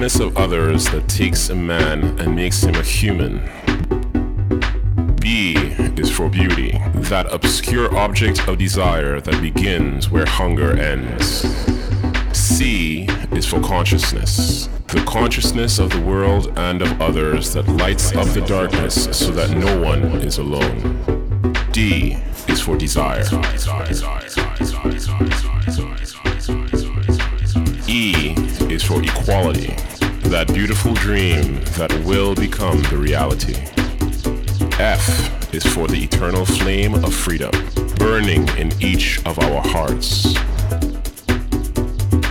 Awareness of others that takes a man and makes him a human. B is for beauty, that obscure object of desire that begins where hunger ends. C is for consciousness, the consciousness of the world and of others that lights up the darkness so that no one is alone. D is for desire. E is for equality, that beautiful dream that will become the reality. F is for the eternal flame of freedom, burning in each of our hearts.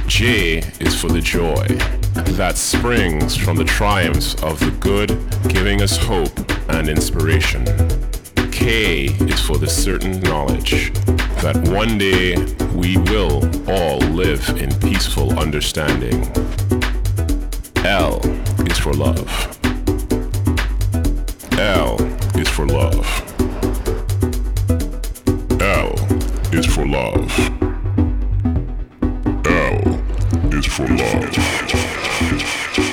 J is for the joy that springs from the triumphs of the good, giving us hope and inspiration. K is for the certain knowledge that one day we will all live in peaceful understanding. L is for love. L is for love. L is for love. L is for love.